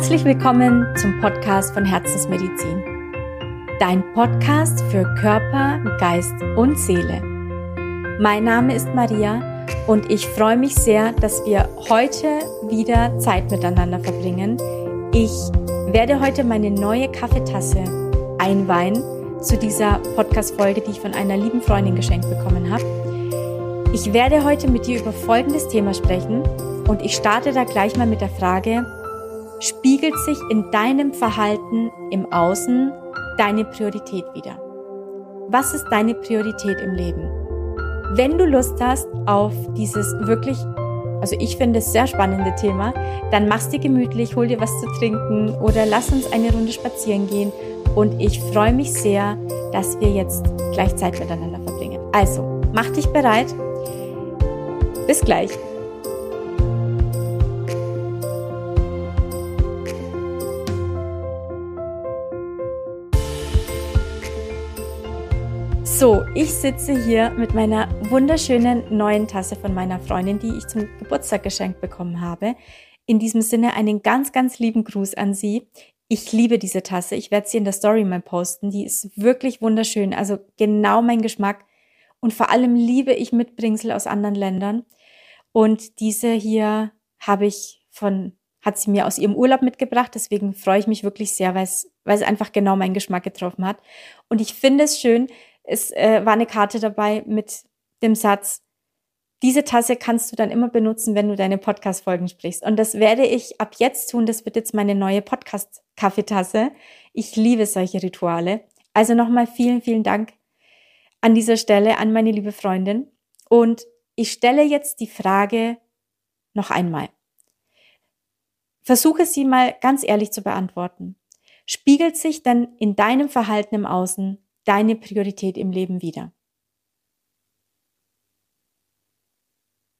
Herzlich willkommen zum Podcast von Herzensmedizin. Dein Podcast für Körper, Geist und Seele. Mein Name ist Maria und ich freue mich sehr, dass wir heute wieder Zeit miteinander verbringen. Ich werde heute meine neue Kaffeetasse einweihen zu dieser Podcast-Folge, die ich von einer lieben Freundin geschenkt bekommen habe. Ich werde heute mit dir über folgendes Thema sprechen und ich starte da gleich mal mit der Frage, spiegelt sich in deinem Verhalten im Außen deine Priorität wieder? Was ist deine Priorität im Leben? Wenn du Lust hast auf dieses wirklich, also ich finde es sehr spannende Thema, dann mach's dir gemütlich, hol dir was zu trinken oder lass uns eine Runde spazieren gehen und ich freue mich sehr, dass wir jetzt gleich Zeit miteinander verbringen. Also, mach dich bereit. Bis gleich. So, ich sitze hier mit meiner wunderschönen neuen Tasse von meiner Freundin, die ich zum Geburtstag geschenkt bekommen habe. In diesem Sinne einen ganz, ganz lieben Gruß an sie. Ich liebe diese Tasse. Ich werde sie in der Story mal posten. Die ist wirklich wunderschön. Also genau mein Geschmack. Und vor allem liebe ich Mitbringsel aus anderen Ländern. Und diese hier habe ich von, hat sie mir aus ihrem Urlaub mitgebracht. Deswegen freue ich mich wirklich sehr, weil es, weil es einfach genau meinen Geschmack getroffen hat. Und ich finde es schön, es äh, war eine Karte dabei mit dem Satz, diese Tasse kannst du dann immer benutzen, wenn du deine Podcast-Folgen sprichst. Und das werde ich ab jetzt tun. Das wird jetzt meine neue Podcast-Kaffeetasse. Ich liebe solche Rituale. Also nochmal vielen, vielen Dank an dieser Stelle an meine liebe Freundin. Und ich stelle jetzt die Frage noch einmal. Versuche sie mal ganz ehrlich zu beantworten. Spiegelt sich denn in deinem Verhalten im Außen deine Priorität im Leben wieder.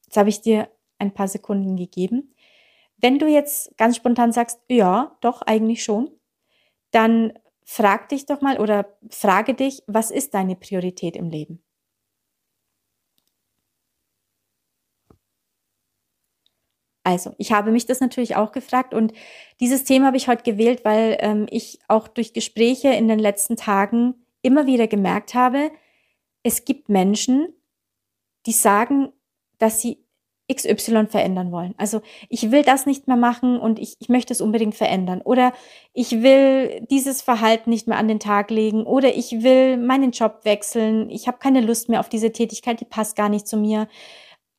Jetzt habe ich dir ein paar Sekunden gegeben. Wenn du jetzt ganz spontan sagst, ja, doch, eigentlich schon, dann frag dich doch mal oder frage dich, was ist deine Priorität im Leben? Also, ich habe mich das natürlich auch gefragt und dieses Thema habe ich heute gewählt, weil ähm, ich auch durch Gespräche in den letzten Tagen immer wieder gemerkt habe, es gibt Menschen, die sagen, dass sie XY verändern wollen. Also ich will das nicht mehr machen und ich, ich möchte es unbedingt verändern. Oder ich will dieses Verhalten nicht mehr an den Tag legen. Oder ich will meinen Job wechseln. Ich habe keine Lust mehr auf diese Tätigkeit, die passt gar nicht zu mir.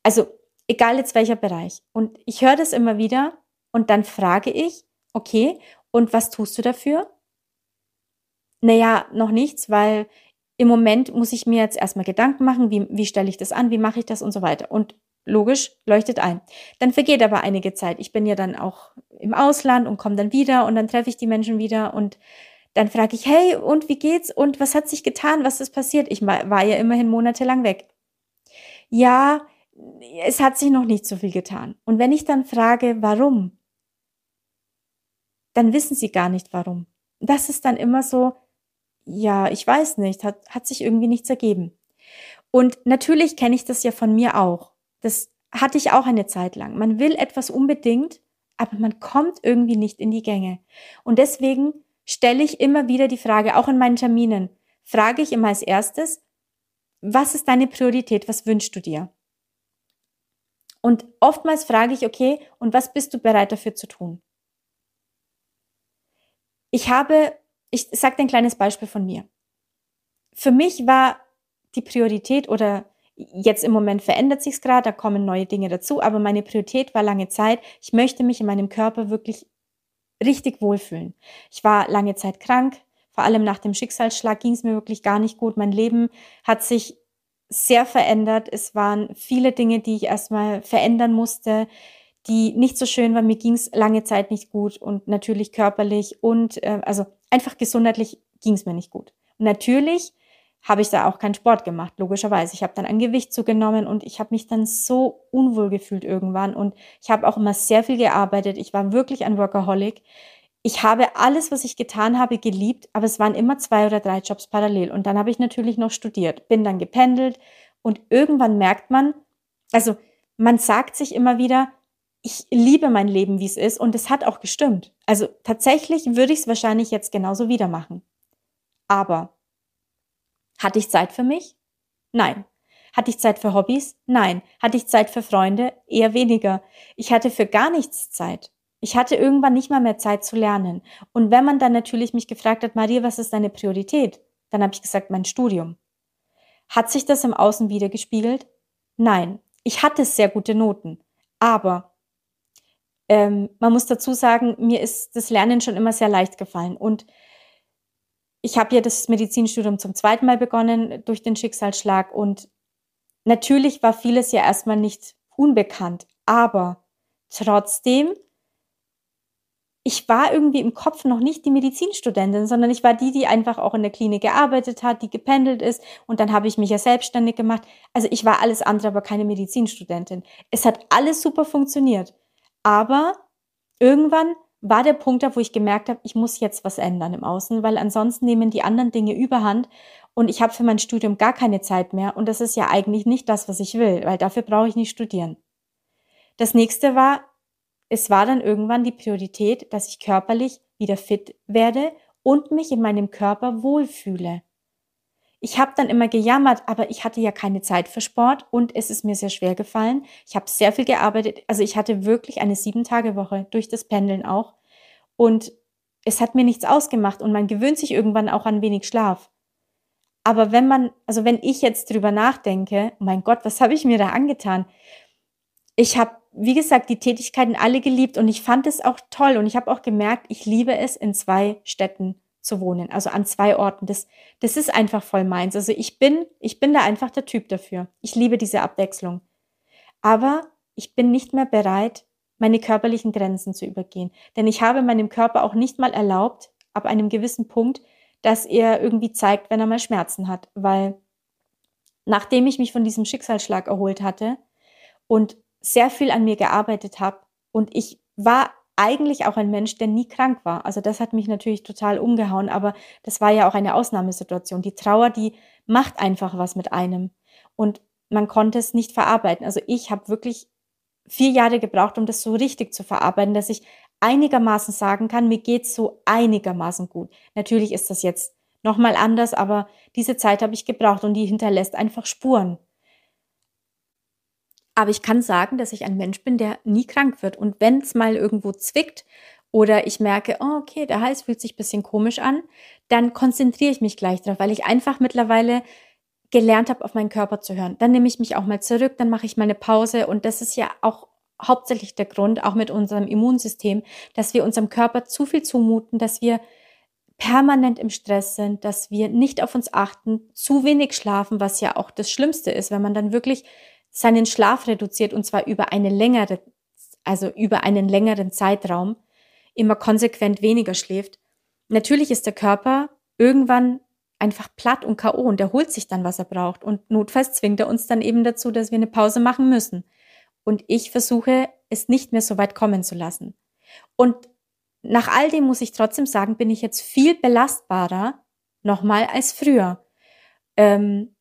Also egal jetzt welcher Bereich. Und ich höre das immer wieder und dann frage ich, okay, und was tust du dafür? Naja, noch nichts, weil im Moment muss ich mir jetzt erstmal Gedanken machen, wie, wie stelle ich das an, wie mache ich das und so weiter. Und logisch leuchtet ein. Dann vergeht aber einige Zeit. Ich bin ja dann auch im Ausland und komme dann wieder und dann treffe ich die Menschen wieder und dann frage ich, hey, und wie geht's? Und was hat sich getan? Was ist passiert? Ich war ja immerhin monatelang weg. Ja, es hat sich noch nicht so viel getan. Und wenn ich dann frage, warum, dann wissen sie gar nicht warum. Das ist dann immer so, ja, ich weiß nicht, hat, hat sich irgendwie nichts ergeben. Und natürlich kenne ich das ja von mir auch. Das hatte ich auch eine Zeit lang. Man will etwas unbedingt, aber man kommt irgendwie nicht in die Gänge. Und deswegen stelle ich immer wieder die Frage, auch in meinen Terminen, frage ich immer als erstes, was ist deine Priorität? Was wünschst du dir? Und oftmals frage ich, okay, und was bist du bereit dafür zu tun? Ich habe ich sage dir ein kleines Beispiel von mir. Für mich war die Priorität oder jetzt im Moment verändert sich's gerade, da kommen neue Dinge dazu, aber meine Priorität war lange Zeit, ich möchte mich in meinem Körper wirklich richtig wohlfühlen. Ich war lange Zeit krank, vor allem nach dem Schicksalsschlag ging es mir wirklich gar nicht gut. Mein Leben hat sich sehr verändert. Es waren viele Dinge, die ich erstmal verändern musste die nicht so schön war. Mir ging es lange Zeit nicht gut und natürlich körperlich und äh, also einfach gesundheitlich ging es mir nicht gut. Und natürlich habe ich da auch keinen Sport gemacht, logischerweise. Ich habe dann ein Gewicht zugenommen und ich habe mich dann so unwohl gefühlt irgendwann und ich habe auch immer sehr viel gearbeitet. Ich war wirklich ein Workaholic. Ich habe alles, was ich getan habe, geliebt, aber es waren immer zwei oder drei Jobs parallel. Und dann habe ich natürlich noch studiert, bin dann gependelt und irgendwann merkt man, also man sagt sich immer wieder, ich liebe mein Leben, wie es ist und es hat auch gestimmt. Also tatsächlich würde ich es wahrscheinlich jetzt genauso wieder machen. Aber hatte ich Zeit für mich? Nein. Hatte ich Zeit für Hobbys? Nein. Hatte ich Zeit für Freunde? Eher weniger. Ich hatte für gar nichts Zeit. Ich hatte irgendwann nicht mal mehr Zeit zu lernen. Und wenn man dann natürlich mich gefragt hat, Maria, was ist deine Priorität? Dann habe ich gesagt, mein Studium. Hat sich das im Außen wieder gespiegelt? Nein. Ich hatte sehr gute Noten. Aber ähm, man muss dazu sagen, mir ist das Lernen schon immer sehr leicht gefallen. Und ich habe ja das Medizinstudium zum zweiten Mal begonnen durch den Schicksalsschlag. Und natürlich war vieles ja erstmal nicht unbekannt. Aber trotzdem ich war irgendwie im Kopf noch nicht die Medizinstudentin, sondern ich war die, die einfach auch in der Klinik gearbeitet hat, die gependelt ist und dann habe ich mich ja selbstständig gemacht. Also ich war alles andere, aber keine Medizinstudentin. Es hat alles super funktioniert. Aber irgendwann war der Punkt da, wo ich gemerkt habe, ich muss jetzt was ändern im Außen, weil ansonsten nehmen die anderen Dinge überhand und ich habe für mein Studium gar keine Zeit mehr und das ist ja eigentlich nicht das, was ich will, weil dafür brauche ich nicht studieren. Das nächste war, es war dann irgendwann die Priorität, dass ich körperlich wieder fit werde und mich in meinem Körper wohlfühle. Ich habe dann immer gejammert, aber ich hatte ja keine Zeit für Sport und es ist mir sehr schwer gefallen. Ich habe sehr viel gearbeitet, also ich hatte wirklich eine sieben Tage Woche durch das Pendeln auch und es hat mir nichts ausgemacht und man gewöhnt sich irgendwann auch an wenig Schlaf. Aber wenn man, also wenn ich jetzt drüber nachdenke, mein Gott, was habe ich mir da angetan? Ich habe wie gesagt, die Tätigkeiten alle geliebt und ich fand es auch toll und ich habe auch gemerkt, ich liebe es, in zwei Städten zu wohnen, also an zwei Orten. Das, das ist einfach voll meins. Also ich bin, ich bin da einfach der Typ dafür. Ich liebe diese Abwechslung. Aber ich bin nicht mehr bereit, meine körperlichen Grenzen zu übergehen. Denn ich habe meinem Körper auch nicht mal erlaubt, ab einem gewissen Punkt, dass er irgendwie zeigt, wenn er mal Schmerzen hat. Weil nachdem ich mich von diesem Schicksalsschlag erholt hatte und sehr viel an mir gearbeitet habe und ich war eigentlich auch ein Mensch, der nie krank war. Also das hat mich natürlich total umgehauen, aber das war ja auch eine Ausnahmesituation. Die Trauer, die macht einfach was mit einem und man konnte es nicht verarbeiten. Also ich habe wirklich vier Jahre gebraucht, um das so richtig zu verarbeiten, dass ich einigermaßen sagen kann, mir geht's so einigermaßen gut. Natürlich ist das jetzt nochmal anders, aber diese Zeit habe ich gebraucht und die hinterlässt einfach Spuren. Aber ich kann sagen, dass ich ein Mensch bin, der nie krank wird. Und wenn es mal irgendwo zwickt oder ich merke, oh, okay, der Hals fühlt sich ein bisschen komisch an, dann konzentriere ich mich gleich darauf, weil ich einfach mittlerweile gelernt habe, auf meinen Körper zu hören. Dann nehme ich mich auch mal zurück, dann mache ich mal eine Pause. Und das ist ja auch hauptsächlich der Grund, auch mit unserem Immunsystem, dass wir unserem Körper zu viel zumuten, dass wir permanent im Stress sind, dass wir nicht auf uns achten, zu wenig schlafen, was ja auch das Schlimmste ist, wenn man dann wirklich seinen Schlaf reduziert und zwar über eine längere, also über einen längeren Zeitraum, immer konsequent weniger schläft, natürlich ist der Körper irgendwann einfach platt und K.O. und er holt sich dann, was er braucht. Und notfalls zwingt er uns dann eben dazu, dass wir eine Pause machen müssen. Und ich versuche, es nicht mehr so weit kommen zu lassen. Und nach all dem muss ich trotzdem sagen, bin ich jetzt viel belastbarer nochmal als früher. Ähm,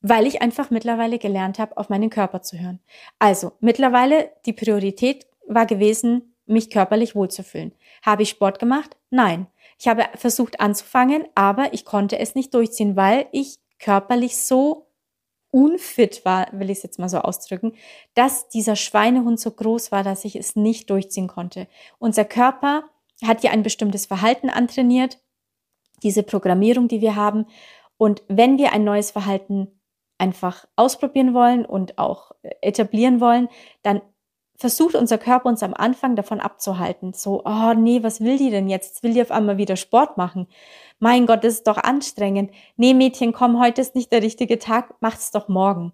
weil ich einfach mittlerweile gelernt habe, auf meinen Körper zu hören. Also mittlerweile die Priorität war gewesen, mich körperlich wohlzufühlen. Habe ich Sport gemacht? Nein. Ich habe versucht anzufangen, aber ich konnte es nicht durchziehen, weil ich körperlich so unfit war, will ich es jetzt mal so ausdrücken, dass dieser Schweinehund so groß war, dass ich es nicht durchziehen konnte. Unser Körper hat ja ein bestimmtes Verhalten antrainiert, diese Programmierung, die wir haben. Und wenn wir ein neues Verhalten einfach ausprobieren wollen und auch äh, etablieren wollen, dann versucht unser Körper uns am Anfang davon abzuhalten. So, oh nee, was will die denn jetzt? Will die auf einmal wieder Sport machen. Mein Gott, das ist doch anstrengend. Nee, Mädchen, komm, heute ist nicht der richtige Tag, macht's doch morgen.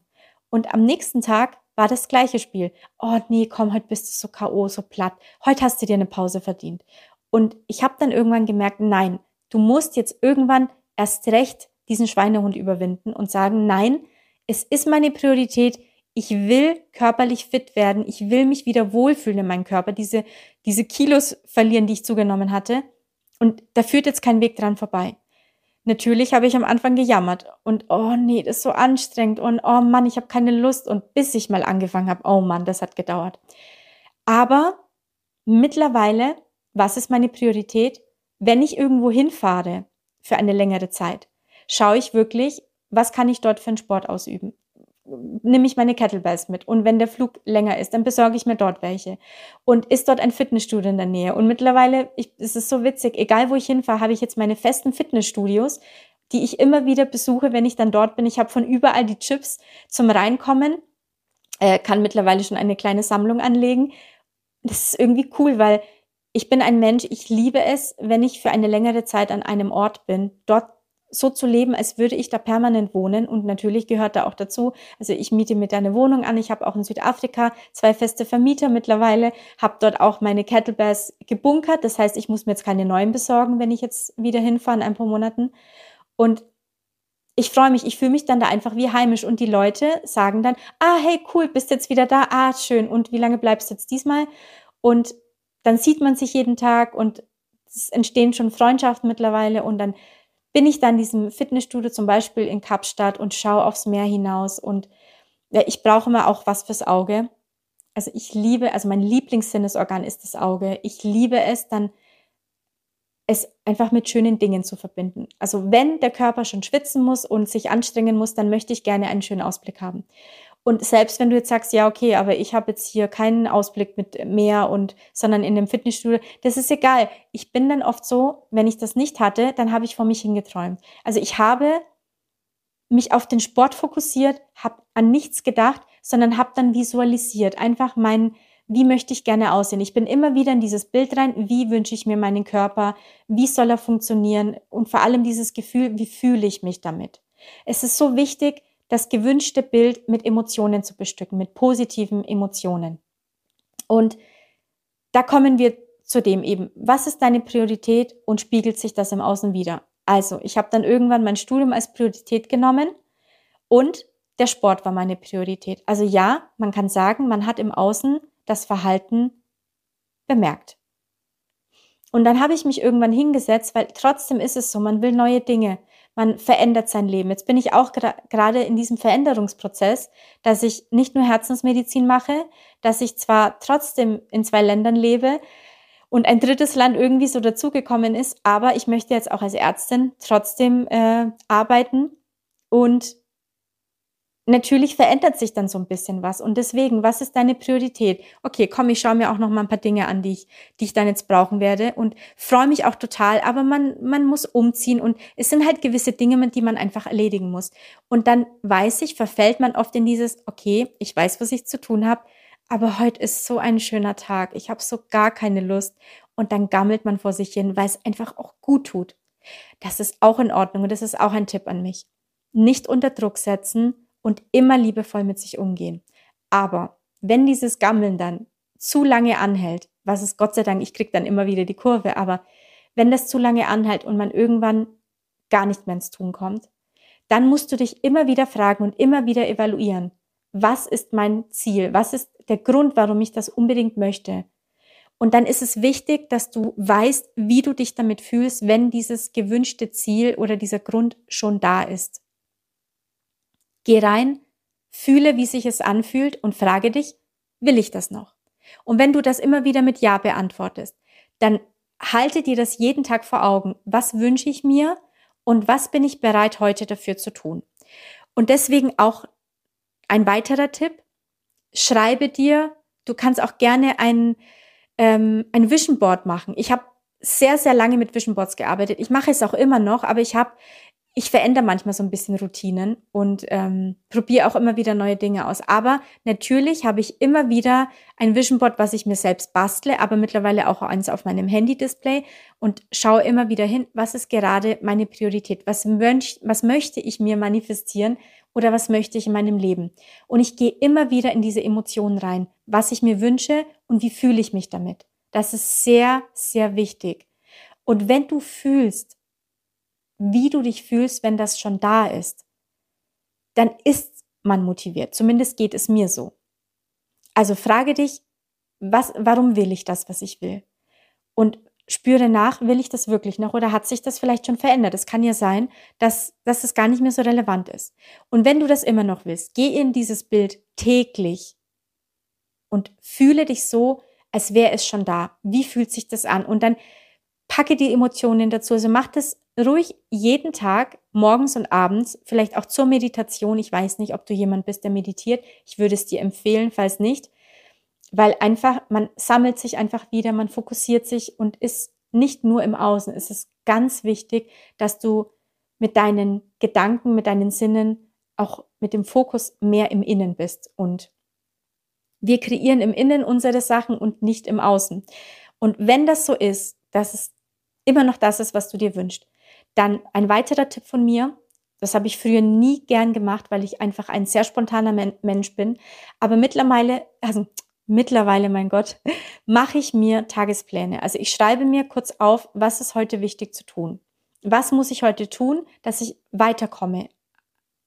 Und am nächsten Tag war das gleiche Spiel. Oh nee, komm, heute bist du so K.O., so platt. Heute hast du dir eine Pause verdient. Und ich habe dann irgendwann gemerkt, nein, du musst jetzt irgendwann erst recht diesen Schweinehund überwinden und sagen, nein, es ist meine Priorität. Ich will körperlich fit werden. Ich will mich wieder wohlfühlen in meinem Körper, diese, diese Kilos verlieren, die ich zugenommen hatte. Und da führt jetzt kein Weg dran vorbei. Natürlich habe ich am Anfang gejammert und oh nee, das ist so anstrengend und oh Mann, ich habe keine Lust und bis ich mal angefangen habe, oh Mann, das hat gedauert. Aber mittlerweile, was ist meine Priorität? Wenn ich irgendwo hinfahre für eine längere Zeit, schaue ich wirklich, was kann ich dort für einen Sport ausüben? nehme ich meine Kettlebells mit. Und wenn der Flug länger ist, dann besorge ich mir dort welche. Und ist dort ein Fitnessstudio in der Nähe? Und mittlerweile, ich, es ist so witzig, egal wo ich hinfahre, habe ich jetzt meine festen Fitnessstudios, die ich immer wieder besuche, wenn ich dann dort bin. Ich habe von überall die Chips zum Reinkommen, äh, kann mittlerweile schon eine kleine Sammlung anlegen. Das ist irgendwie cool, weil ich bin ein Mensch, ich liebe es, wenn ich für eine längere Zeit an einem Ort bin, dort so zu leben, als würde ich da permanent wohnen. Und natürlich gehört da auch dazu, also ich miete mir da eine Wohnung an. Ich habe auch in Südafrika zwei feste Vermieter mittlerweile, habe dort auch meine Kettlebells gebunkert. Das heißt, ich muss mir jetzt keine neuen besorgen, wenn ich jetzt wieder hinfahre in ein paar Monaten. Und ich freue mich, ich fühle mich dann da einfach wie heimisch und die Leute sagen dann, ah, hey, cool, bist jetzt wieder da, ah, schön, und wie lange bleibst du jetzt diesmal? Und dann sieht man sich jeden Tag und es entstehen schon Freundschaften mittlerweile und dann bin ich dann in diesem Fitnessstudio zum Beispiel in Kapstadt und schaue aufs Meer hinaus und ja, ich brauche immer auch was fürs Auge. Also ich liebe, also mein Lieblingssinnesorgan ist das Auge. Ich liebe es dann es einfach mit schönen Dingen zu verbinden. Also wenn der Körper schon schwitzen muss und sich anstrengen muss, dann möchte ich gerne einen schönen Ausblick haben. Und selbst wenn du jetzt sagst, ja, okay, aber ich habe jetzt hier keinen Ausblick mit Meer und, sondern in dem Fitnessstudio, das ist egal. Ich bin dann oft so, wenn ich das nicht hatte, dann habe ich vor mich hingeträumt. Also ich habe mich auf den Sport fokussiert, habe an nichts gedacht, sondern habe dann visualisiert, einfach mein, wie möchte ich gerne aussehen. Ich bin immer wieder in dieses Bild rein, wie wünsche ich mir meinen Körper, wie soll er funktionieren und vor allem dieses Gefühl, wie fühle ich mich damit. Es ist so wichtig, das gewünschte Bild mit Emotionen zu bestücken, mit positiven Emotionen. Und da kommen wir zu dem eben, was ist deine Priorität und spiegelt sich das im Außen wieder? Also, ich habe dann irgendwann mein Studium als Priorität genommen und der Sport war meine Priorität. Also ja, man kann sagen, man hat im Außen das Verhalten bemerkt. Und dann habe ich mich irgendwann hingesetzt, weil trotzdem ist es so, man will neue Dinge, man verändert sein Leben. Jetzt bin ich auch gerade in diesem Veränderungsprozess, dass ich nicht nur Herzensmedizin mache, dass ich zwar trotzdem in zwei Ländern lebe und ein drittes Land irgendwie so dazugekommen ist, aber ich möchte jetzt auch als Ärztin trotzdem äh, arbeiten und natürlich verändert sich dann so ein bisschen was. Und deswegen, was ist deine Priorität? Okay, komm, ich schaue mir auch noch mal ein paar Dinge an, die ich, die ich dann jetzt brauchen werde und freue mich auch total. Aber man, man muss umziehen und es sind halt gewisse Dinge, die man einfach erledigen muss. Und dann weiß ich, verfällt man oft in dieses, okay, ich weiß, was ich zu tun habe, aber heute ist so ein schöner Tag. Ich habe so gar keine Lust. Und dann gammelt man vor sich hin, weil es einfach auch gut tut. Das ist auch in Ordnung und das ist auch ein Tipp an mich. Nicht unter Druck setzen, und immer liebevoll mit sich umgehen. Aber wenn dieses Gammeln dann zu lange anhält, was es Gott sei Dank, ich krieg dann immer wieder die Kurve, aber wenn das zu lange anhält und man irgendwann gar nicht mehr ins Tun kommt, dann musst du dich immer wieder fragen und immer wieder evaluieren. Was ist mein Ziel? Was ist der Grund, warum ich das unbedingt möchte? Und dann ist es wichtig, dass du weißt, wie du dich damit fühlst, wenn dieses gewünschte Ziel oder dieser Grund schon da ist. Geh rein, fühle, wie sich es anfühlt und frage dich, will ich das noch? Und wenn du das immer wieder mit Ja beantwortest, dann halte dir das jeden Tag vor Augen. Was wünsche ich mir und was bin ich bereit heute dafür zu tun? Und deswegen auch ein weiterer Tipp, schreibe dir, du kannst auch gerne ein, ähm, ein Vision Board machen. Ich habe sehr, sehr lange mit Vision Boards gearbeitet. Ich mache es auch immer noch, aber ich habe ich verändere manchmal so ein bisschen Routinen und ähm, probiere auch immer wieder neue Dinge aus. Aber natürlich habe ich immer wieder ein Vision Board, was ich mir selbst bastle, aber mittlerweile auch eins auf meinem Handy-Display und schaue immer wieder hin, was ist gerade meine Priorität? Was, mönch, was möchte ich mir manifestieren oder was möchte ich in meinem Leben? Und ich gehe immer wieder in diese Emotionen rein, was ich mir wünsche und wie fühle ich mich damit. Das ist sehr, sehr wichtig. Und wenn du fühlst, wie du dich fühlst, wenn das schon da ist, dann ist man motiviert. Zumindest geht es mir so. Also frage dich, was, warum will ich das, was ich will? Und spüre nach, will ich das wirklich noch oder hat sich das vielleicht schon verändert? Es kann ja sein, dass, dass es gar nicht mehr so relevant ist. Und wenn du das immer noch willst, geh in dieses Bild täglich und fühle dich so, als wäre es schon da. Wie fühlt sich das an? Und dann packe die Emotionen dazu. Also mach das ruhig jeden Tag, morgens und abends, vielleicht auch zur Meditation. Ich weiß nicht, ob du jemand bist, der meditiert. Ich würde es dir empfehlen, falls nicht, weil einfach, man sammelt sich einfach wieder, man fokussiert sich und ist nicht nur im Außen. Es ist ganz wichtig, dass du mit deinen Gedanken, mit deinen Sinnen, auch mit dem Fokus mehr im Innen bist. Und wir kreieren im Innen unsere Sachen und nicht im Außen. Und wenn das so ist, dass es immer noch das ist, was du dir wünschst, dann ein weiterer Tipp von mir, das habe ich früher nie gern gemacht, weil ich einfach ein sehr spontaner Men Mensch bin. Aber mittlerweile, also mittlerweile, mein Gott, mache ich mir Tagespläne. Also ich schreibe mir kurz auf, was ist heute wichtig zu tun. Was muss ich heute tun, dass ich weiterkomme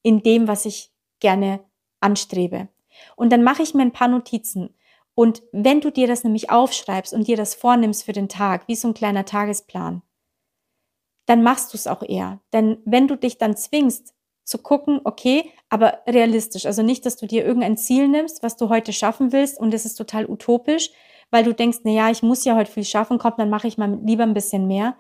in dem, was ich gerne anstrebe. Und dann mache ich mir ein paar Notizen. Und wenn du dir das nämlich aufschreibst und dir das vornimmst für den Tag, wie so ein kleiner Tagesplan, dann machst du es auch eher. Denn wenn du dich dann zwingst zu gucken, okay, aber realistisch, also nicht, dass du dir irgendein Ziel nimmst, was du heute schaffen willst und es ist total utopisch, weil du denkst, na ja, ich muss ja heute viel schaffen, komm, dann mache ich mal lieber ein bisschen mehr.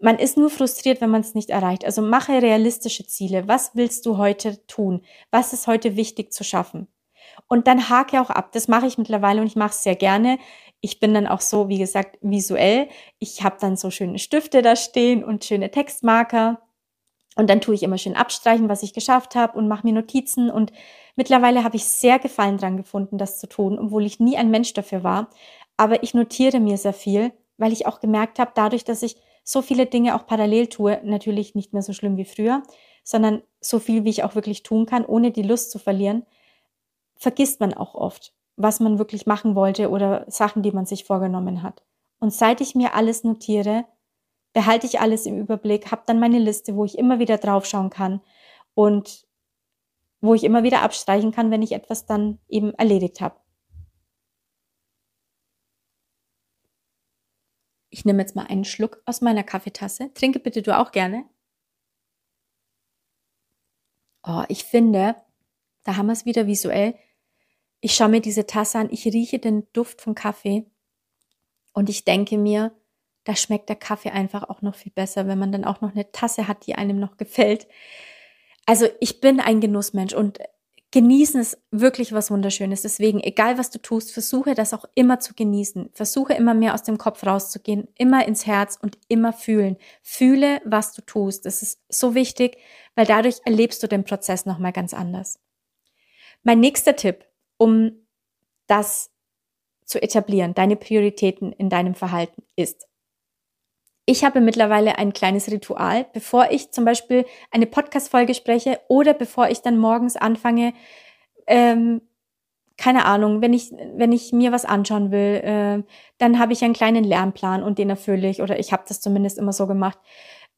Man ist nur frustriert, wenn man es nicht erreicht. Also mache realistische Ziele. Was willst du heute tun? Was ist heute wichtig zu schaffen? Und dann hake auch ab. Das mache ich mittlerweile und ich mache es sehr gerne ich bin dann auch so, wie gesagt, visuell. Ich habe dann so schöne Stifte da stehen und schöne Textmarker. Und dann tue ich immer schön abstreichen, was ich geschafft habe und mache mir Notizen. Und mittlerweile habe ich sehr Gefallen dran gefunden, das zu tun, obwohl ich nie ein Mensch dafür war. Aber ich notiere mir sehr viel, weil ich auch gemerkt habe, dadurch, dass ich so viele Dinge auch parallel tue, natürlich nicht mehr so schlimm wie früher, sondern so viel, wie ich auch wirklich tun kann, ohne die Lust zu verlieren, vergisst man auch oft was man wirklich machen wollte oder Sachen, die man sich vorgenommen hat. Und seit ich mir alles notiere, behalte ich alles im Überblick, habe dann meine Liste, wo ich immer wieder draufschauen kann und wo ich immer wieder abstreichen kann, wenn ich etwas dann eben erledigt habe. Ich nehme jetzt mal einen Schluck aus meiner Kaffeetasse. Trinke bitte du auch gerne. Oh, ich finde, da haben wir es wieder visuell. Ich schaue mir diese Tasse an, ich rieche den Duft von Kaffee und ich denke mir, da schmeckt der Kaffee einfach auch noch viel besser, wenn man dann auch noch eine Tasse hat, die einem noch gefällt. Also ich bin ein Genussmensch und genießen ist wirklich was Wunderschönes. Deswegen, egal was du tust, versuche das auch immer zu genießen. Versuche immer mehr aus dem Kopf rauszugehen, immer ins Herz und immer fühlen. Fühle, was du tust. Das ist so wichtig, weil dadurch erlebst du den Prozess nochmal ganz anders. Mein nächster Tipp um das zu etablieren, deine Prioritäten in deinem Verhalten ist. Ich habe mittlerweile ein kleines Ritual, bevor ich zum Beispiel eine Podcast-Folge spreche oder bevor ich dann morgens anfange, ähm, keine Ahnung, wenn ich, wenn ich mir was anschauen will, äh, dann habe ich einen kleinen Lernplan und den erfülle ich oder ich habe das zumindest immer so gemacht.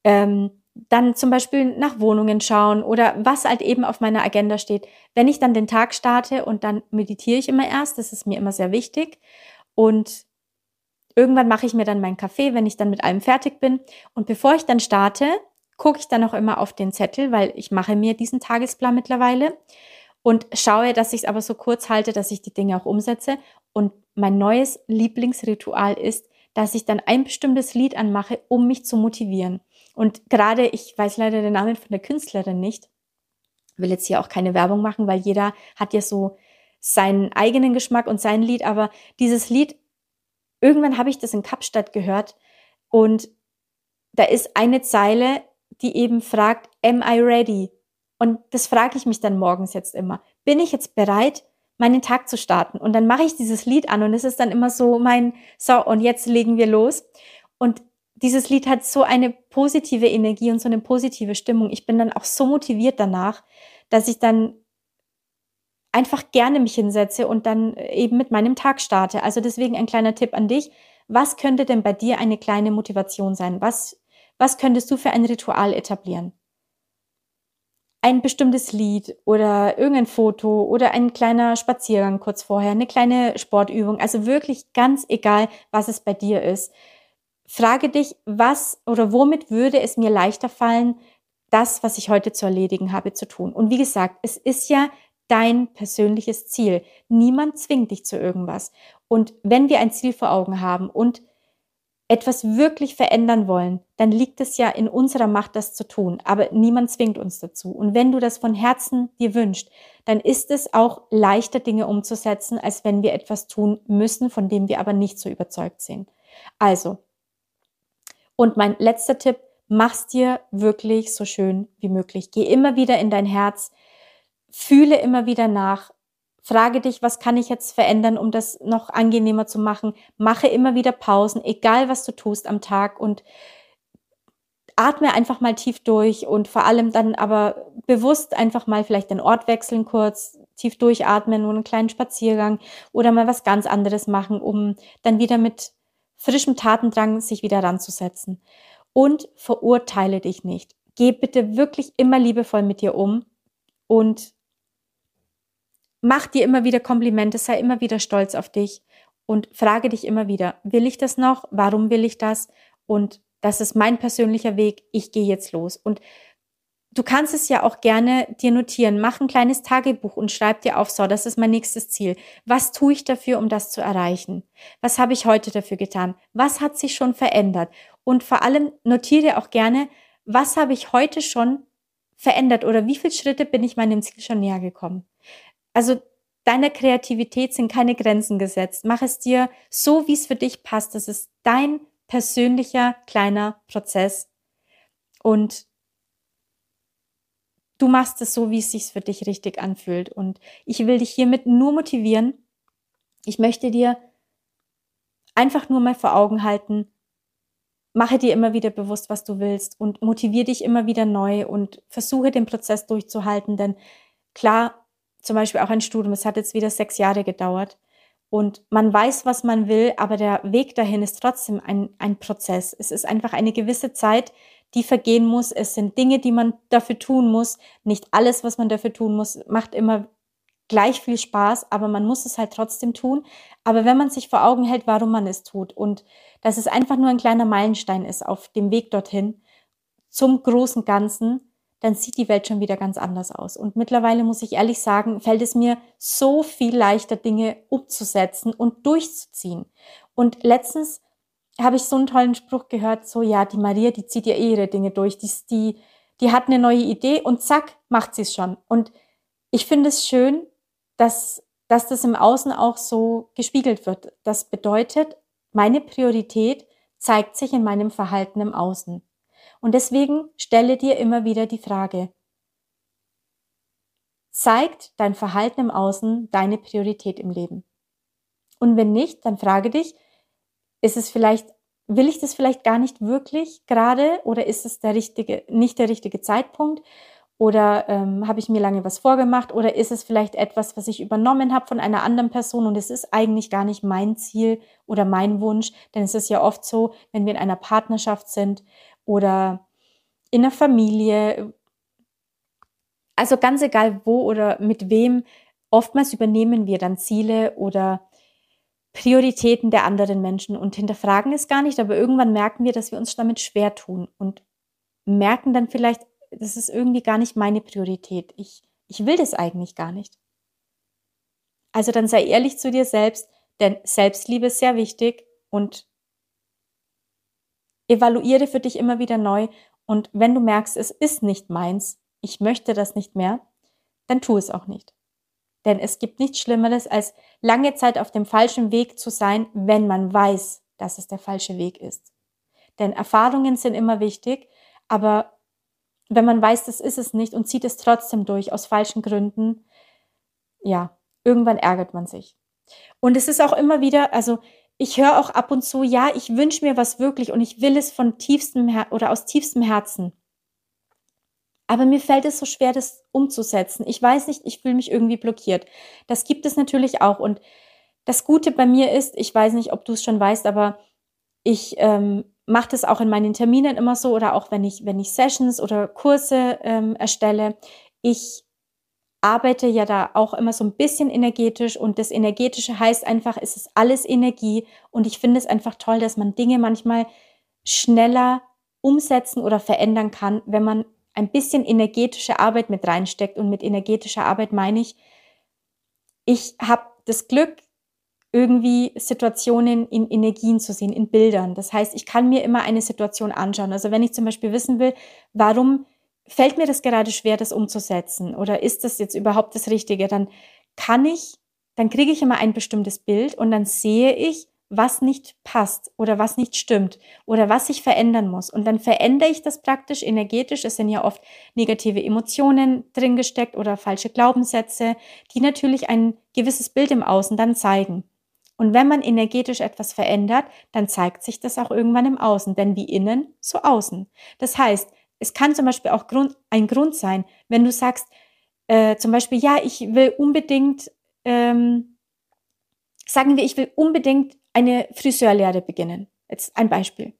Ähm, dann zum Beispiel nach Wohnungen schauen oder was halt eben auf meiner Agenda steht. Wenn ich dann den Tag starte und dann meditiere ich immer erst, das ist mir immer sehr wichtig. Und irgendwann mache ich mir dann meinen Kaffee, wenn ich dann mit allem fertig bin. Und bevor ich dann starte, gucke ich dann auch immer auf den Zettel, weil ich mache mir diesen Tagesplan mittlerweile und schaue, dass ich es aber so kurz halte, dass ich die Dinge auch umsetze. Und mein neues Lieblingsritual ist, dass ich dann ein bestimmtes Lied anmache, um mich zu motivieren. Und gerade, ich weiß leider den Namen von der Künstlerin nicht, will jetzt hier auch keine Werbung machen, weil jeder hat ja so seinen eigenen Geschmack und sein Lied, aber dieses Lied, irgendwann habe ich das in Kapstadt gehört und da ist eine Zeile, die eben fragt, am I ready? Und das frage ich mich dann morgens jetzt immer. Bin ich jetzt bereit, meinen Tag zu starten? Und dann mache ich dieses Lied an und es ist dann immer so mein, so, und jetzt legen wir los. Und dieses Lied hat so eine positive Energie und so eine positive Stimmung. Ich bin dann auch so motiviert danach, dass ich dann einfach gerne mich hinsetze und dann eben mit meinem Tag starte. Also deswegen ein kleiner Tipp an dich. Was könnte denn bei dir eine kleine Motivation sein? Was, was könntest du für ein Ritual etablieren? Ein bestimmtes Lied oder irgendein Foto oder ein kleiner Spaziergang kurz vorher, eine kleine Sportübung. Also wirklich ganz egal, was es bei dir ist frage dich, was oder womit würde es mir leichter fallen, das, was ich heute zu erledigen habe, zu tun. Und wie gesagt, es ist ja dein persönliches Ziel. Niemand zwingt dich zu irgendwas. Und wenn wir ein Ziel vor Augen haben und etwas wirklich verändern wollen, dann liegt es ja in unserer Macht, das zu tun. Aber niemand zwingt uns dazu. Und wenn du das von Herzen dir wünschst, dann ist es auch leichter, Dinge umzusetzen, als wenn wir etwas tun müssen, von dem wir aber nicht so überzeugt sind. Also, und mein letzter Tipp, mach's dir wirklich so schön wie möglich. Geh immer wieder in dein Herz, fühle immer wieder nach, Frage dich, was kann ich jetzt verändern, um das noch angenehmer zu machen? Mache immer wieder Pausen, egal was du tust am Tag und atme einfach mal tief durch und vor allem dann aber bewusst einfach mal vielleicht den Ort wechseln kurz, tief durchatmen, nur einen kleinen Spaziergang oder mal was ganz anderes machen, um dann wieder mit frischem Tatendrang sich wieder ranzusetzen. Und verurteile dich nicht. Geh bitte wirklich immer liebevoll mit dir um und mach dir immer wieder Komplimente, sei immer wieder stolz auf dich und frage dich immer wieder, will ich das noch? Warum will ich das? Und das ist mein persönlicher Weg. Ich gehe jetzt los. Und du kannst es ja auch gerne dir notieren. Mach ein kleines Tagebuch und schreib dir auf, so, das ist mein nächstes Ziel. Was tue ich dafür, um das zu erreichen? Was habe ich heute dafür getan? Was hat sich schon verändert? Und vor allem notiere auch gerne, was habe ich heute schon verändert oder wie viele Schritte bin ich meinem Ziel schon näher gekommen? Also deiner Kreativität sind keine Grenzen gesetzt. Mach es dir so, wie es für dich passt. Das ist dein persönlicher kleiner Prozess. Und du machst es so, wie es sich für dich richtig anfühlt. Und ich will dich hiermit nur motivieren. Ich möchte dir einfach nur mal vor Augen halten, mache dir immer wieder bewusst, was du willst und motiviere dich immer wieder neu und versuche den Prozess durchzuhalten, denn klar, zum Beispiel auch ein Studium. Es hat jetzt wieder sechs Jahre gedauert. Und man weiß, was man will, aber der Weg dahin ist trotzdem ein, ein Prozess. Es ist einfach eine gewisse Zeit, die vergehen muss. Es sind Dinge, die man dafür tun muss. Nicht alles, was man dafür tun muss, macht immer gleich viel Spaß, aber man muss es halt trotzdem tun. Aber wenn man sich vor Augen hält, warum man es tut und dass es einfach nur ein kleiner Meilenstein ist auf dem Weg dorthin zum großen Ganzen, dann sieht die Welt schon wieder ganz anders aus. Und mittlerweile muss ich ehrlich sagen, fällt es mir so viel leichter, Dinge umzusetzen und durchzuziehen. Und letztens habe ich so einen tollen Spruch gehört, so, ja, die Maria, die zieht ja eh ihre Dinge durch, die, die, die hat eine neue Idee und zack, macht sie es schon. Und ich finde es schön, dass, dass das im Außen auch so gespiegelt wird. Das bedeutet, meine Priorität zeigt sich in meinem Verhalten im Außen. Und deswegen stelle dir immer wieder die Frage, zeigt dein Verhalten im Außen deine Priorität im Leben? Und wenn nicht, dann frage dich, ist es vielleicht, will ich das vielleicht gar nicht wirklich gerade oder ist es der richtige, nicht der richtige Zeitpunkt? Oder ähm, habe ich mir lange was vorgemacht? Oder ist es vielleicht etwas, was ich übernommen habe von einer anderen Person und es ist eigentlich gar nicht mein Ziel oder mein Wunsch? Denn es ist ja oft so, wenn wir in einer Partnerschaft sind oder in der Familie. Also ganz egal wo oder mit wem, oftmals übernehmen wir dann Ziele oder Prioritäten der anderen Menschen und hinterfragen es gar nicht, aber irgendwann merken wir, dass wir uns damit schwer tun und merken dann vielleicht, das ist irgendwie gar nicht meine Priorität. Ich, ich will das eigentlich gar nicht. Also dann sei ehrlich zu dir selbst, denn Selbstliebe ist sehr wichtig und evaluiere für dich immer wieder neu. Und wenn du merkst, es ist nicht meins, ich möchte das nicht mehr, dann tu es auch nicht. Denn es gibt nichts Schlimmeres, als lange Zeit auf dem falschen Weg zu sein, wenn man weiß, dass es der falsche Weg ist. Denn Erfahrungen sind immer wichtig, aber wenn man weiß, das ist es nicht und zieht es trotzdem durch aus falschen Gründen, ja, irgendwann ärgert man sich. Und es ist auch immer wieder, also ich höre auch ab und zu, ja, ich wünsche mir was wirklich und ich will es von tiefstem Her oder aus tiefstem Herzen. Aber mir fällt es so schwer, das umzusetzen. Ich weiß nicht, ich fühle mich irgendwie blockiert. Das gibt es natürlich auch. Und das Gute bei mir ist, ich weiß nicht, ob du es schon weißt, aber ich ähm, mache das auch in meinen Terminen immer so oder auch wenn ich, wenn ich Sessions oder Kurse ähm, erstelle. Ich arbeite ja da auch immer so ein bisschen energetisch und das Energetische heißt einfach, es ist alles Energie und ich finde es einfach toll, dass man Dinge manchmal schneller umsetzen oder verändern kann, wenn man ein bisschen energetische Arbeit mit reinsteckt und mit energetischer Arbeit meine ich, ich habe das Glück, irgendwie Situationen in Energien zu sehen, in Bildern. Das heißt, ich kann mir immer eine Situation anschauen. Also wenn ich zum Beispiel wissen will, warum fällt mir das gerade schwer, das umzusetzen oder ist das jetzt überhaupt das Richtige, dann kann ich, dann kriege ich immer ein bestimmtes Bild und dann sehe ich, was nicht passt oder was nicht stimmt oder was sich verändern muss. Und dann verändere ich das praktisch energetisch. Es sind ja oft negative Emotionen drin gesteckt oder falsche Glaubenssätze, die natürlich ein gewisses Bild im Außen dann zeigen. Und wenn man energetisch etwas verändert, dann zeigt sich das auch irgendwann im Außen, denn wie innen, so außen. Das heißt, es kann zum Beispiel auch Grund, ein Grund sein, wenn du sagst, äh, zum Beispiel, ja, ich will unbedingt, ähm, sagen wir, ich will unbedingt eine Friseurlehre beginnen. Jetzt ein Beispiel.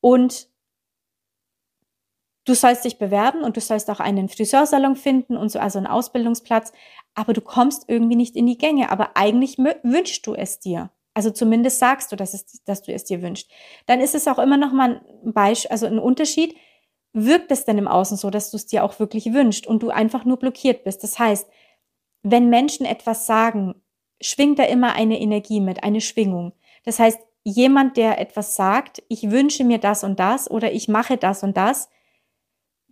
Und du sollst dich bewerben und du sollst auch einen Friseursalon finden und so, also einen Ausbildungsplatz, aber du kommst irgendwie nicht in die Gänge. Aber eigentlich wünschst du es dir. Also zumindest sagst du, dass, es, dass du es dir wünschst. Dann ist es auch immer noch mal ein Beispiel, also ein Unterschied. Wirkt es denn im Außen so, dass du es dir auch wirklich wünschst und du einfach nur blockiert bist? Das heißt, wenn Menschen etwas sagen, schwingt da immer eine Energie mit, eine Schwingung. Das heißt, jemand, der etwas sagt, ich wünsche mir das und das oder ich mache das und das,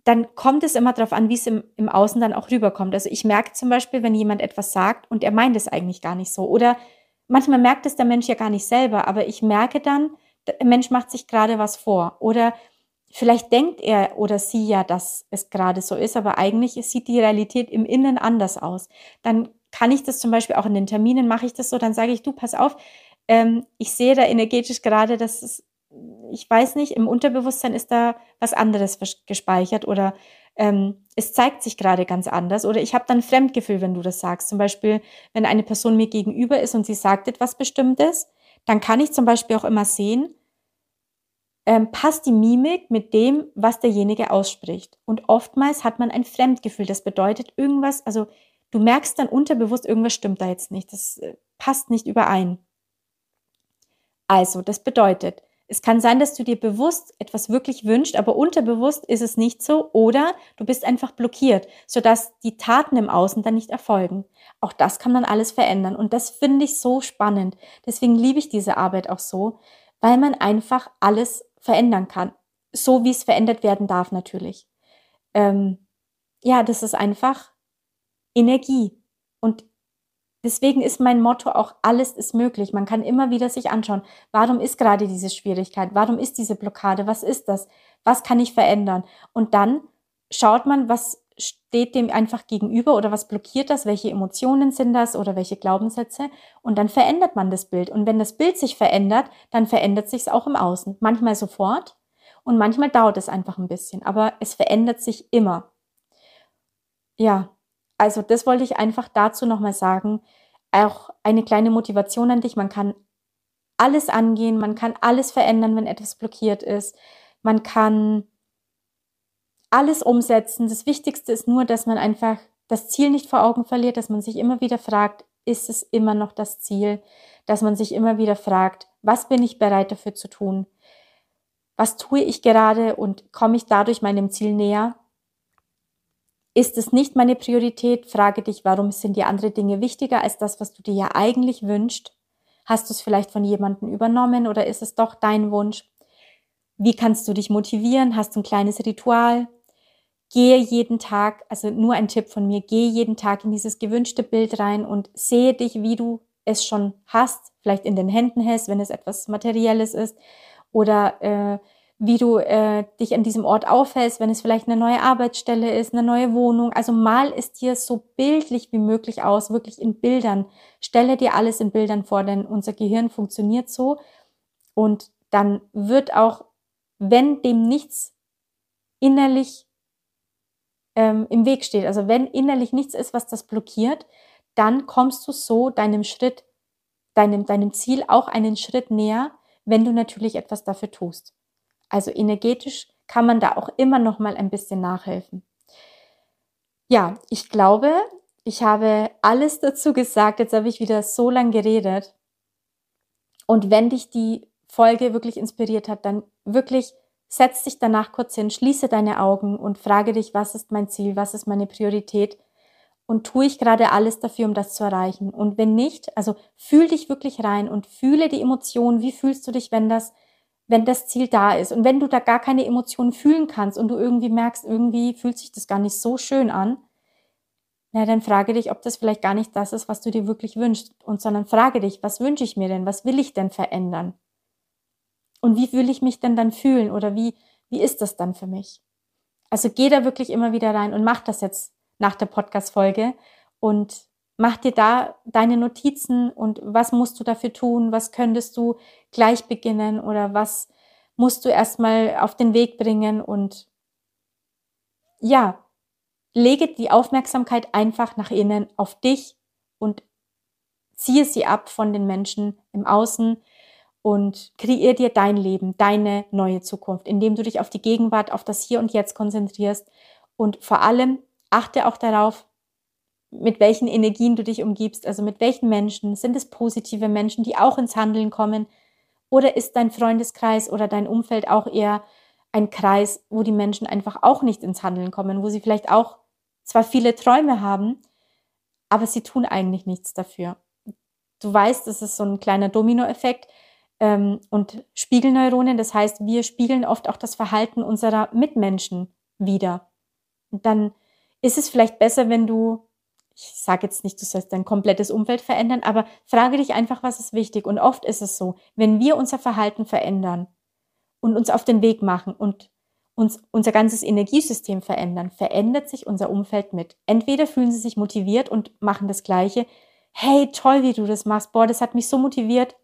dann kommt es immer darauf an, wie es im, im Außen dann auch rüberkommt. Also ich merke zum Beispiel, wenn jemand etwas sagt und er meint es eigentlich gar nicht so. Oder manchmal merkt es der Mensch ja gar nicht selber, aber ich merke dann, der Mensch macht sich gerade was vor. Oder vielleicht denkt er oder sie ja, dass es gerade so ist, aber eigentlich sieht die Realität im Innen anders aus. Dann kann ich das zum Beispiel auch in den Terminen, mache ich das so, dann sage ich, du, pass auf, ähm, ich sehe da energetisch gerade, dass es, ich weiß nicht, im Unterbewusstsein ist da was anderes gespeichert oder ähm, es zeigt sich gerade ganz anders oder ich habe dann Fremdgefühl, wenn du das sagst. Zum Beispiel, wenn eine Person mir gegenüber ist und sie sagt etwas Bestimmtes, dann kann ich zum Beispiel auch immer sehen, ähm, passt die Mimik mit dem, was derjenige ausspricht. Und oftmals hat man ein Fremdgefühl. Das bedeutet irgendwas, also du merkst dann unterbewusst, irgendwas stimmt da jetzt nicht. Das äh, passt nicht überein. Also, das bedeutet, es kann sein, dass du dir bewusst etwas wirklich wünschst, aber unterbewusst ist es nicht so oder du bist einfach blockiert, sodass die Taten im Außen dann nicht erfolgen. Auch das kann man alles verändern und das finde ich so spannend. Deswegen liebe ich diese Arbeit auch so, weil man einfach alles verändern kann. So wie es verändert werden darf natürlich. Ähm, ja, das ist einfach Energie. Und Deswegen ist mein Motto auch, alles ist möglich. Man kann immer wieder sich anschauen, warum ist gerade diese Schwierigkeit? Warum ist diese Blockade? Was ist das? Was kann ich verändern? Und dann schaut man, was steht dem einfach gegenüber oder was blockiert das? Welche Emotionen sind das oder welche Glaubenssätze? Und dann verändert man das Bild. Und wenn das Bild sich verändert, dann verändert sich es auch im Außen. Manchmal sofort und manchmal dauert es einfach ein bisschen. Aber es verändert sich immer. Ja, also das wollte ich einfach dazu nochmal sagen. Auch eine kleine Motivation an dich. Man kann alles angehen, man kann alles verändern, wenn etwas blockiert ist. Man kann alles umsetzen. Das Wichtigste ist nur, dass man einfach das Ziel nicht vor Augen verliert, dass man sich immer wieder fragt, ist es immer noch das Ziel? Dass man sich immer wieder fragt, was bin ich bereit dafür zu tun? Was tue ich gerade und komme ich dadurch meinem Ziel näher? Ist es nicht meine Priorität? Frage dich, warum sind dir andere Dinge wichtiger als das, was du dir ja eigentlich wünschst? Hast du es vielleicht von jemandem übernommen oder ist es doch dein Wunsch? Wie kannst du dich motivieren? Hast du ein kleines Ritual? Gehe jeden Tag, also nur ein Tipp von mir, gehe jeden Tag in dieses gewünschte Bild rein und sehe dich, wie du es schon hast, vielleicht in den Händen hast, wenn es etwas Materielles ist, oder äh, wie du äh, dich an diesem Ort aufhältst, wenn es vielleicht eine neue Arbeitsstelle ist, eine neue Wohnung. Also mal es dir so bildlich wie möglich aus, wirklich in Bildern. Stelle dir alles in Bildern vor, denn unser Gehirn funktioniert so. Und dann wird auch, wenn dem nichts innerlich ähm, im Weg steht, also wenn innerlich nichts ist, was das blockiert, dann kommst du so deinem Schritt, deinem, deinem Ziel auch einen Schritt näher, wenn du natürlich etwas dafür tust. Also energetisch kann man da auch immer noch mal ein bisschen nachhelfen. Ja, ich glaube, ich habe alles dazu gesagt. Jetzt habe ich wieder so lange geredet. Und wenn dich die Folge wirklich inspiriert hat, dann wirklich setz dich danach kurz hin, schließe deine Augen und frage dich, was ist mein Ziel, was ist meine Priorität und tue ich gerade alles dafür, um das zu erreichen? Und wenn nicht, also fühl dich wirklich rein und fühle die Emotionen. Wie fühlst du dich, wenn das, wenn das Ziel da ist? Und wenn du da gar keine Emotionen fühlen kannst und du irgendwie merkst, irgendwie fühlt sich das gar nicht so schön an, na, dann frage dich, ob das vielleicht gar nicht das ist, was du dir wirklich wünschst. Und sondern frage dich, was wünsche ich mir denn? Was will ich denn verändern? Und wie will ich mich denn dann fühlen? Oder wie, wie ist das dann für mich? Also geh da wirklich immer wieder rein und mach das jetzt nach der Podcast-Folge und mach dir da deine Notizen und was musst du dafür tun, was könntest du gleich beginnen oder was musst du erstmal auf den Weg bringen? Und ja, lege die Aufmerksamkeit einfach nach innen auf dich und ziehe sie ab von den Menschen im Außen und kreier dir dein Leben, deine neue Zukunft, indem du dich auf die Gegenwart, auf das Hier und Jetzt konzentrierst. Und vor allem achte auch darauf, mit welchen Energien du dich umgibst, also mit welchen Menschen. Sind es positive Menschen, die auch ins Handeln kommen? Oder ist dein Freundeskreis oder dein Umfeld auch eher ein Kreis, wo die Menschen einfach auch nicht ins Handeln kommen, wo sie vielleicht auch zwar viele Träume haben, aber sie tun eigentlich nichts dafür. Du weißt, es ist so ein kleiner Dominoeffekt ähm, und Spiegelneuronen. Das heißt, wir spiegeln oft auch das Verhalten unserer Mitmenschen wieder. Und dann ist es vielleicht besser, wenn du, ich sage jetzt nicht, du sollst dein komplettes Umfeld verändern, aber frage dich einfach, was ist wichtig. Und oft ist es so, wenn wir unser Verhalten verändern und uns auf den Weg machen und uns unser ganzes Energiesystem verändern, verändert sich unser Umfeld mit. Entweder fühlen sie sich motiviert und machen das Gleiche. Hey, toll, wie du das machst. Boah, das hat mich so motiviert.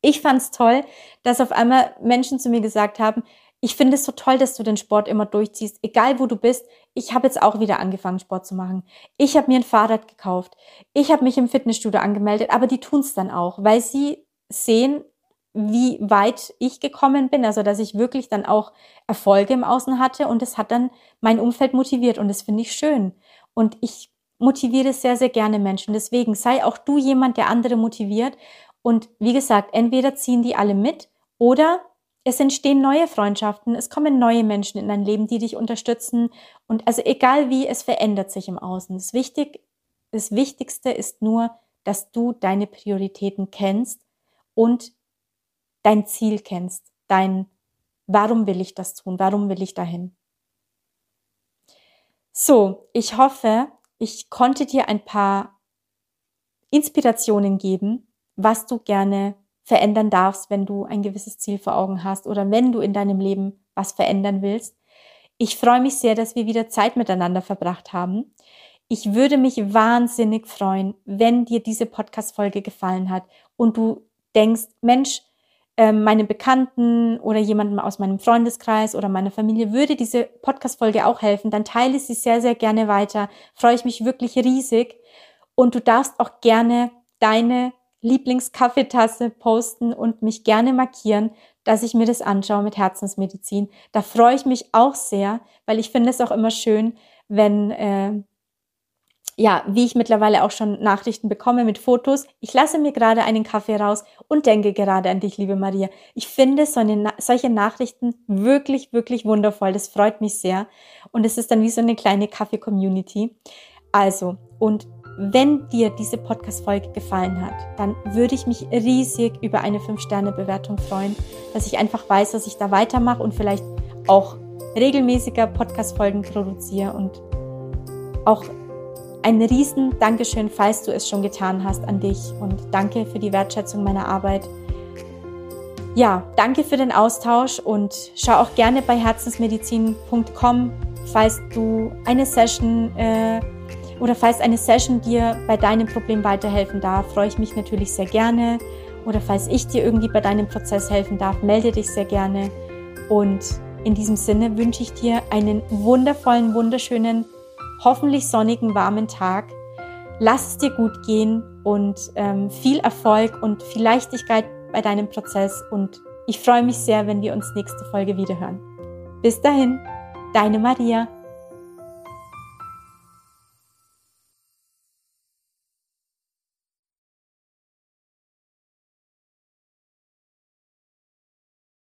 Ich fand's toll, dass auf einmal Menschen zu mir gesagt haben, ich finde es so toll, dass du den Sport immer durchziehst, egal wo du bist. Ich habe jetzt auch wieder angefangen, Sport zu machen. Ich habe mir ein Fahrrad gekauft. Ich habe mich im Fitnessstudio angemeldet, aber die tun's dann auch, weil sie sehen, wie weit ich gekommen bin, also dass ich wirklich dann auch Erfolge im Außen hatte und es hat dann mein Umfeld motiviert und das finde ich schön. Und ich motiviere sehr, sehr gerne Menschen. Deswegen sei auch du jemand, der andere motiviert. Und wie gesagt, entweder ziehen die alle mit oder es entstehen neue Freundschaften, es kommen neue Menschen in dein Leben, die dich unterstützen. Und also egal wie, es verändert sich im Außen. Das, Wichtig, das Wichtigste ist nur, dass du deine Prioritäten kennst und dein Ziel kennst, dein, warum will ich das tun, warum will ich dahin. So, ich hoffe, ich konnte dir ein paar Inspirationen geben, was du gerne verändern darfst, wenn du ein gewisses Ziel vor Augen hast oder wenn du in deinem Leben was verändern willst. Ich freue mich sehr, dass wir wieder Zeit miteinander verbracht haben. Ich würde mich wahnsinnig freuen, wenn dir diese Podcast-Folge gefallen hat und du denkst, Mensch, ähm, meine Bekannten oder jemandem aus meinem Freundeskreis oder meiner Familie würde diese Podcast-Folge auch helfen, dann teile sie sehr, sehr gerne weiter. Freue ich mich wirklich riesig. Und du darfst auch gerne deine Lieblingskaffeetasse posten und mich gerne markieren, dass ich mir das anschaue mit Herzensmedizin. Da freue ich mich auch sehr, weil ich finde es auch immer schön, wenn, äh, ja, wie ich mittlerweile auch schon Nachrichten bekomme mit Fotos. Ich lasse mir gerade einen Kaffee raus und denke gerade an dich, liebe Maria. Ich finde so eine, solche Nachrichten wirklich, wirklich wundervoll. Das freut mich sehr. Und es ist dann wie so eine kleine Kaffee-Community. Also, und wenn dir diese Podcast-Folge gefallen hat, dann würde ich mich riesig über eine 5-Sterne-Bewertung freuen, dass ich einfach weiß, dass ich da weitermache und vielleicht auch regelmäßiger Podcast-Folgen produziere und auch ein riesen Dankeschön, falls du es schon getan hast, an dich und danke für die Wertschätzung meiner Arbeit. Ja, danke für den Austausch und schau auch gerne bei herzensmedizin.com, falls du eine Session äh, oder falls eine Session dir bei deinem Problem weiterhelfen darf, freue ich mich natürlich sehr gerne. Oder falls ich dir irgendwie bei deinem Prozess helfen darf, melde dich sehr gerne. Und in diesem Sinne wünsche ich dir einen wundervollen, wunderschönen, hoffentlich sonnigen, warmen Tag. Lass es dir gut gehen und ähm, viel Erfolg und viel Leichtigkeit bei deinem Prozess. Und ich freue mich sehr, wenn wir uns nächste Folge wiederhören. Bis dahin, deine Maria.